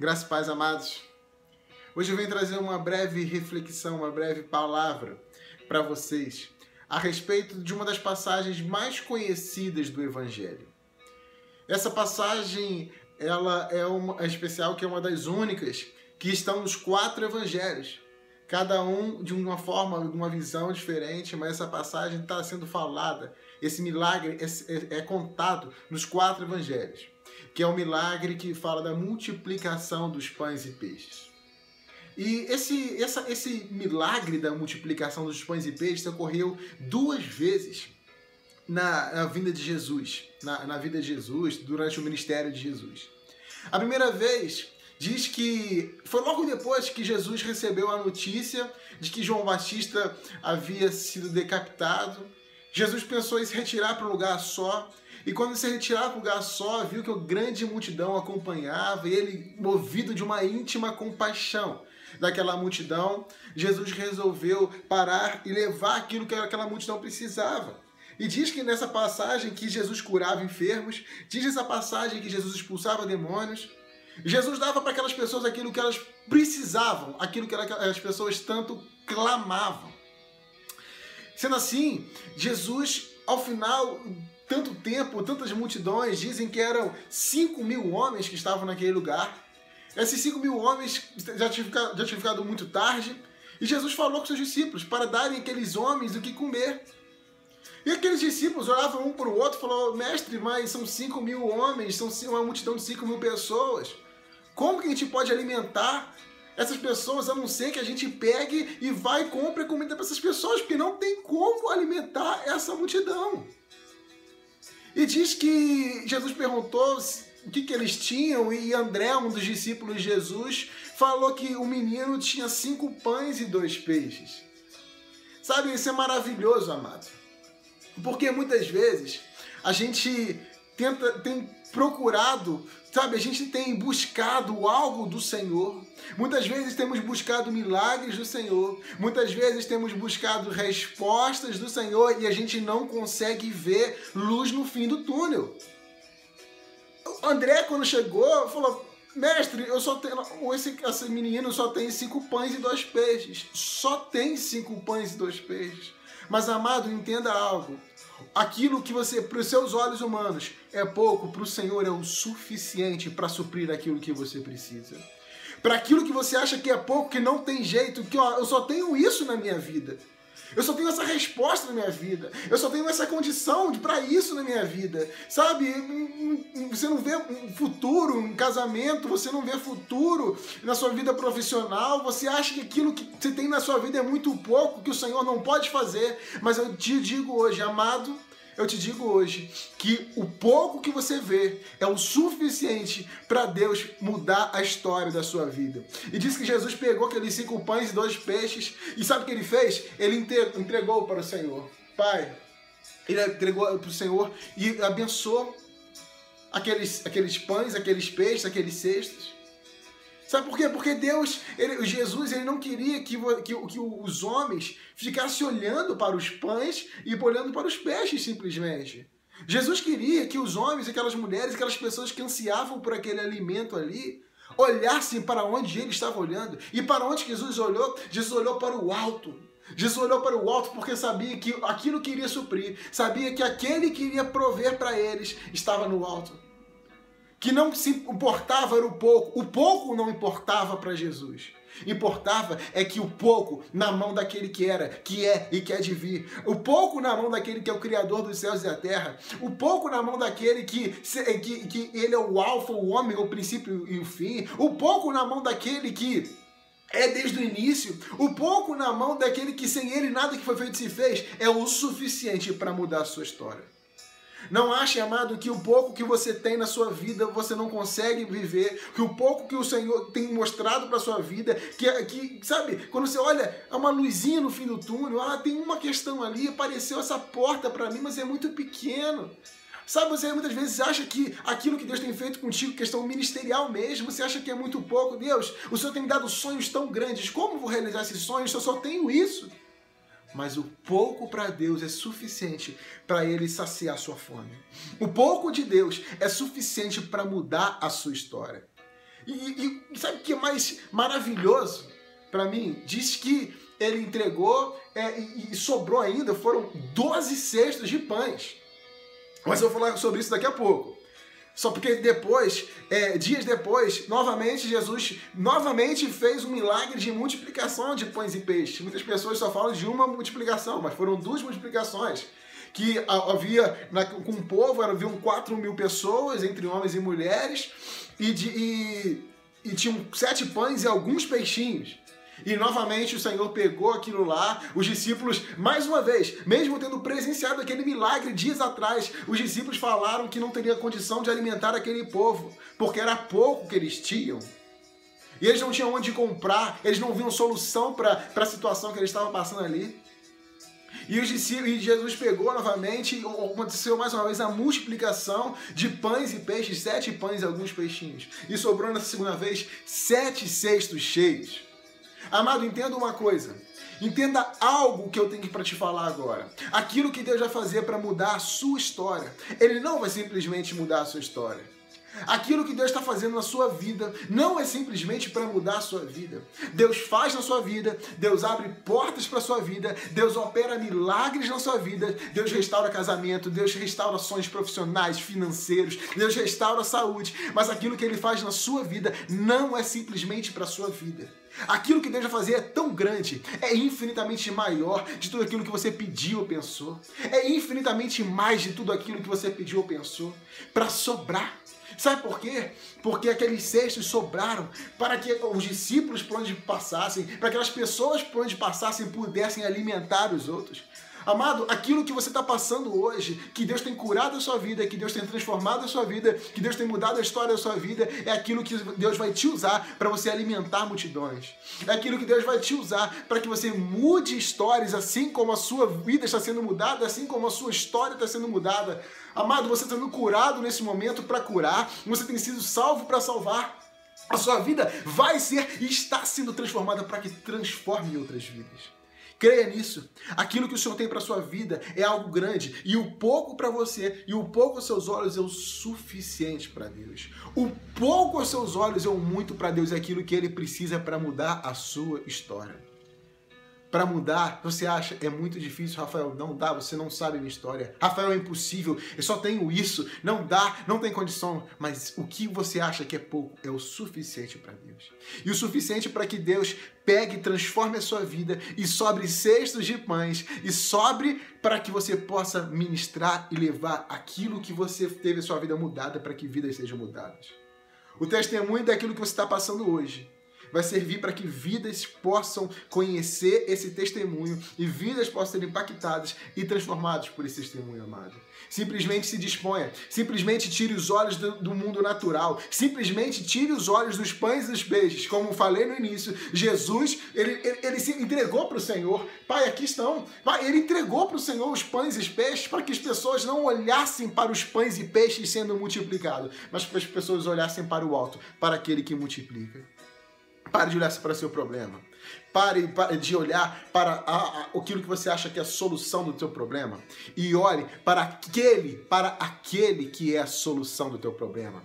Graças e paz, amados. Hoje eu venho trazer uma breve reflexão, uma breve palavra para vocês a respeito de uma das passagens mais conhecidas do Evangelho. Essa passagem, ela é uma é especial, que é uma das únicas que estão nos quatro Evangelhos. Cada um de uma forma, de uma visão diferente, mas essa passagem está sendo falada. Esse milagre é, é, é contado nos quatro Evangelhos que é o milagre que fala da multiplicação dos pães e peixes. E esse, essa, esse milagre da multiplicação dos pães e peixes ocorreu duas vezes na, na vinda de Jesus, na, na vida de Jesus, durante o ministério de Jesus. A primeira vez diz que foi logo depois que Jesus recebeu a notícia de que João Batista havia sido decapitado. Jesus pensou em se retirar para um lugar só e quando se retirava o lugar só, viu que a grande multidão acompanhava e ele, movido de uma íntima compaixão daquela multidão, Jesus resolveu parar e levar aquilo que aquela multidão precisava. E diz que nessa passagem que Jesus curava enfermos, diz essa passagem que Jesus expulsava demônios. Jesus dava para aquelas pessoas aquilo que elas precisavam, aquilo que as pessoas tanto clamavam. Sendo assim, Jesus, ao final tanto tempo, tantas multidões, dizem que eram 5 mil homens que estavam naquele lugar. Esses 5 mil homens já tinham, ficado, já tinham ficado muito tarde, e Jesus falou com seus discípulos para darem aqueles homens o que comer. E aqueles discípulos olhavam um para o outro e falaram, mestre, mas são 5 mil homens, são uma multidão de 5 mil pessoas. Como que a gente pode alimentar essas pessoas a não ser que a gente pegue e vá e compre comida para essas pessoas? Porque não tem como alimentar essa multidão. E diz que Jesus perguntou o que, que eles tinham, e André, um dos discípulos de Jesus, falou que o menino tinha cinco pães e dois peixes. Sabe, isso é maravilhoso, amado. Porque muitas vezes a gente tenta, tem procurado, sabe, a gente tem buscado algo do Senhor. Muitas vezes temos buscado milagres do Senhor, muitas vezes temos buscado respostas do Senhor e a gente não consegue ver luz no fim do túnel. André, quando chegou, falou: Mestre, eu só tenho. Esse, esse menino só tem cinco pães e dois peixes. Só tem cinco pães e dois peixes. Mas, amado, entenda algo. Aquilo que você, para os seus olhos humanos, é pouco, para o Senhor é o suficiente para suprir aquilo que você precisa. Para aquilo que você acha que é pouco, que não tem jeito, que ó, eu só tenho isso na minha vida. Eu só tenho essa resposta na minha vida. Eu só tenho essa condição para isso na minha vida. Sabe? Você não vê futuro, um casamento, você não vê futuro na sua vida profissional. Você acha que aquilo que você tem na sua vida é muito pouco, que o Senhor não pode fazer. Mas eu te digo hoje, amado, eu te digo hoje que o pouco que você vê é o suficiente para Deus mudar a história da sua vida. E diz que Jesus pegou aqueles cinco pães e dois peixes e sabe o que ele fez? Ele entregou para o Senhor. Pai, ele entregou para o Senhor e abençoou aqueles, aqueles pães, aqueles peixes, aqueles cestos. Sabe por quê? Porque Deus, ele, Jesus, ele não queria que, que, que os homens ficassem olhando para os pães e olhando para os peixes simplesmente. Jesus queria que os homens, aquelas mulheres, aquelas pessoas que ansiavam por aquele alimento ali, olhassem para onde ele estava olhando. E para onde Jesus olhou? Jesus olhou para o alto. Jesus olhou para o alto porque sabia que aquilo que iria suprir, sabia que aquele que iria prover para eles estava no alto que não se importava era o pouco. O pouco não importava para Jesus. Importava é que o pouco na mão daquele que era, que é e que é de vir. O pouco na mão daquele que é o Criador dos céus e da terra. O pouco na mão daquele que, que, que ele é o alfa, o ômega, o princípio e o fim. O pouco na mão daquele que é desde o início. O pouco na mão daquele que sem ele nada que foi feito se fez é o suficiente para mudar a sua história. Não ache, amado, que o pouco que você tem na sua vida você não consegue viver, que o pouco que o Senhor tem mostrado para sua vida, que, que, sabe, quando você olha, é uma luzinha no fim do túnel, ah, tem uma questão ali, apareceu essa porta para mim, mas é muito pequeno. Sabe, você muitas vezes acha que aquilo que Deus tem feito contigo, questão ministerial mesmo, você acha que é muito pouco. Deus, o Senhor tem me dado sonhos tão grandes, como vou realizar esses sonhos se eu só tenho isso? Mas o pouco para Deus é suficiente para ele saciar sua fome. O pouco de Deus é suficiente para mudar a sua história. E, e, sabe o que é mais maravilhoso para mim? Diz que ele entregou é, e, e, sobrou ainda, foram 12 cestos de pães. Mas eu vou falar sobre isso daqui a pouco. Só porque depois, é, dias depois, novamente Jesus novamente fez um milagre de multiplicação de pães e peixes. Muitas pessoas só falam de uma multiplicação, mas foram duas multiplicações. Que havia, na, com o povo, haviam 4 mil pessoas, entre homens e mulheres, e, de, e, e tinham sete pães e alguns peixinhos. E novamente o Senhor pegou aquilo lá, os discípulos, mais uma vez, mesmo tendo presenciado aquele milagre dias atrás, os discípulos falaram que não teria condição de alimentar aquele povo, porque era pouco que eles tinham. E eles não tinham onde comprar, eles não viam solução para a situação que eles estavam passando ali. E, os discípulos, e Jesus pegou novamente, aconteceu mais uma vez a multiplicação de pães e peixes, sete pães e alguns peixinhos. E sobrou nessa segunda vez sete cestos cheios. Amado, entenda uma coisa. Entenda algo que eu tenho para te falar agora. Aquilo que Deus vai fazer para mudar a sua história. Ele não vai simplesmente mudar a sua história. Aquilo que Deus está fazendo na sua vida não é simplesmente para mudar a sua vida. Deus faz na sua vida, Deus abre portas para a sua vida, Deus opera milagres na sua vida, Deus restaura casamento, Deus restaura sonhos profissionais, financeiros, Deus restaura a saúde. Mas aquilo que Ele faz na sua vida não é simplesmente para a sua vida. Aquilo que Deus vai fazer é tão grande, é infinitamente maior de tudo aquilo que você pediu ou pensou. É infinitamente mais de tudo aquilo que você pediu ou pensou para sobrar. Sabe por quê? Porque aqueles cestos sobraram para que os discípulos por onde passassem, para que as pessoas por onde passassem pudessem alimentar os outros. Amado, aquilo que você está passando hoje, que Deus tem curado a sua vida, que Deus tem transformado a sua vida, que Deus tem mudado a história da sua vida, é aquilo que Deus vai te usar para você alimentar multidões. É aquilo que Deus vai te usar para que você mude histórias, assim como a sua vida está sendo mudada, assim como a sua história está sendo mudada. Amado, você está sendo curado nesse momento para curar, você tem sido salvo para salvar. A sua vida vai ser e está sendo transformada para que transforme outras vidas. Creia nisso. Aquilo que o Senhor tem para sua vida é algo grande e o pouco para você e o pouco aos seus olhos é o suficiente para Deus. O pouco aos seus olhos é o muito para Deus é aquilo que ele precisa para mudar a sua história para mudar, você acha é muito difícil, Rafael? Não dá, você não sabe minha história. Rafael, é impossível, eu só tenho isso, não dá, não tem condição. Mas o que você acha que é pouco é o suficiente para Deus. E o suficiente para que Deus pegue e transforme a sua vida e sobre cestos de pães e sobre para que você possa ministrar e levar aquilo que você teve a sua vida mudada para que vidas sejam mudadas. O testemunho daquilo que você está passando hoje vai servir para que vidas possam conhecer esse testemunho e vidas possam ser impactadas e transformadas por esse testemunho, amado. Simplesmente se disponha, simplesmente tire os olhos do, do mundo natural, simplesmente tire os olhos dos pães e dos peixes. Como falei no início, Jesus, ele, ele, ele se entregou para o Senhor. Pai, aqui estão. Pai, ele entregou para o Senhor os pães e os peixes para que as pessoas não olhassem para os pães e peixes sendo multiplicados, mas para as pessoas olhassem para o alto, para aquele que multiplica. Pare de olhar para seu problema. Pare de olhar para a, a, aquilo que você acha que é a solução do teu problema e olhe para aquele, para aquele que é a solução do teu problema.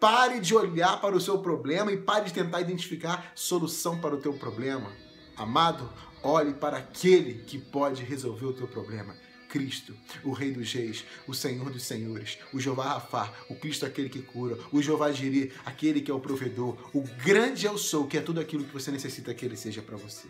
Pare de olhar para o seu problema e pare de tentar identificar solução para o teu problema. Amado, olhe para aquele que pode resolver o teu problema. Cristo, o Rei dos Reis, o Senhor dos Senhores, o Jeová Rafá, o Cristo aquele que cura, o Jeová Jiri, aquele que é o provedor, o grande eu sou, que é tudo aquilo que você necessita que ele seja para você.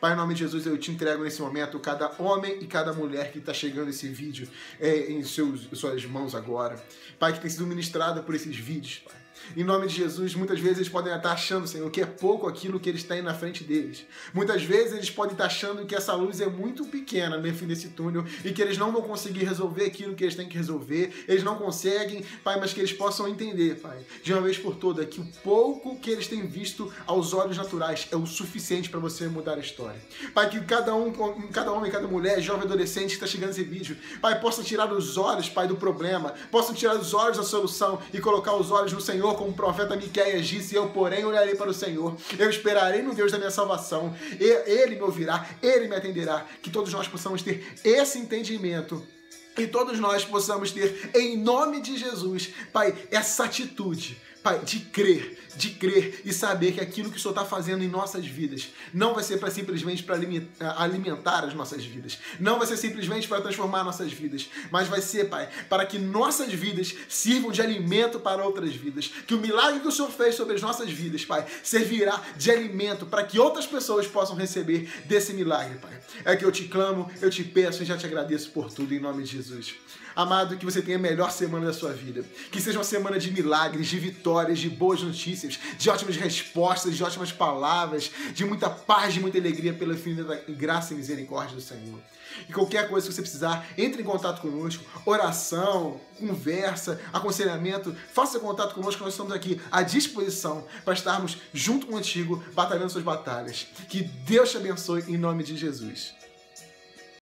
Pai, em nome de Jesus, eu te entrego nesse momento cada homem e cada mulher que está chegando esse vídeo é, em seus, suas mãos agora. Pai, que tem sido ministrado por esses vídeos, Pai. Em nome de Jesus, muitas vezes eles podem estar achando, Senhor, que é pouco aquilo que eles têm na frente deles. Muitas vezes eles podem estar achando que essa luz é muito pequena no fim desse túnel e que eles não vão conseguir resolver aquilo que eles têm que resolver. Eles não conseguem, Pai, mas que eles possam entender, Pai, de uma vez por todas, que o pouco que eles têm visto aos olhos naturais é o suficiente para você mudar a história. Pai, que cada um, cada homem, cada mulher, jovem, adolescente que está chegando esse vídeo, Pai, possa tirar os olhos, Pai, do problema, possam tirar os olhos da solução e colocar os olhos no Senhor como o profeta Miqueias disse, eu porém olharei para o Senhor, eu esperarei no Deus da minha salvação, ele me ouvirá, ele me atenderá, que todos nós possamos ter esse entendimento e todos nós possamos ter, em nome de Jesus, Pai, essa atitude Pai, de crer, de crer e saber que aquilo que o Senhor está fazendo em nossas vidas não vai ser para simplesmente para alimentar as nossas vidas, não vai ser simplesmente para transformar nossas vidas, mas vai ser, Pai, para que nossas vidas sirvam de alimento para outras vidas. Que o milagre que o Senhor fez sobre as nossas vidas, Pai, servirá de alimento para que outras pessoas possam receber desse milagre, Pai. É que eu te clamo, eu te peço e já te agradeço por tudo em nome de Jesus. Amado, que você tenha a melhor semana da sua vida. Que seja uma semana de milagres, de vitórias, de boas notícias, de ótimas respostas, de ótimas palavras, de muita paz, de muita alegria pela infinita graça e misericórdia do Senhor. E qualquer coisa que você precisar, entre em contato conosco. Oração, conversa, aconselhamento, faça contato conosco, nós estamos aqui à disposição para estarmos junto contigo, batalhando suas batalhas. Que Deus te abençoe em nome de Jesus.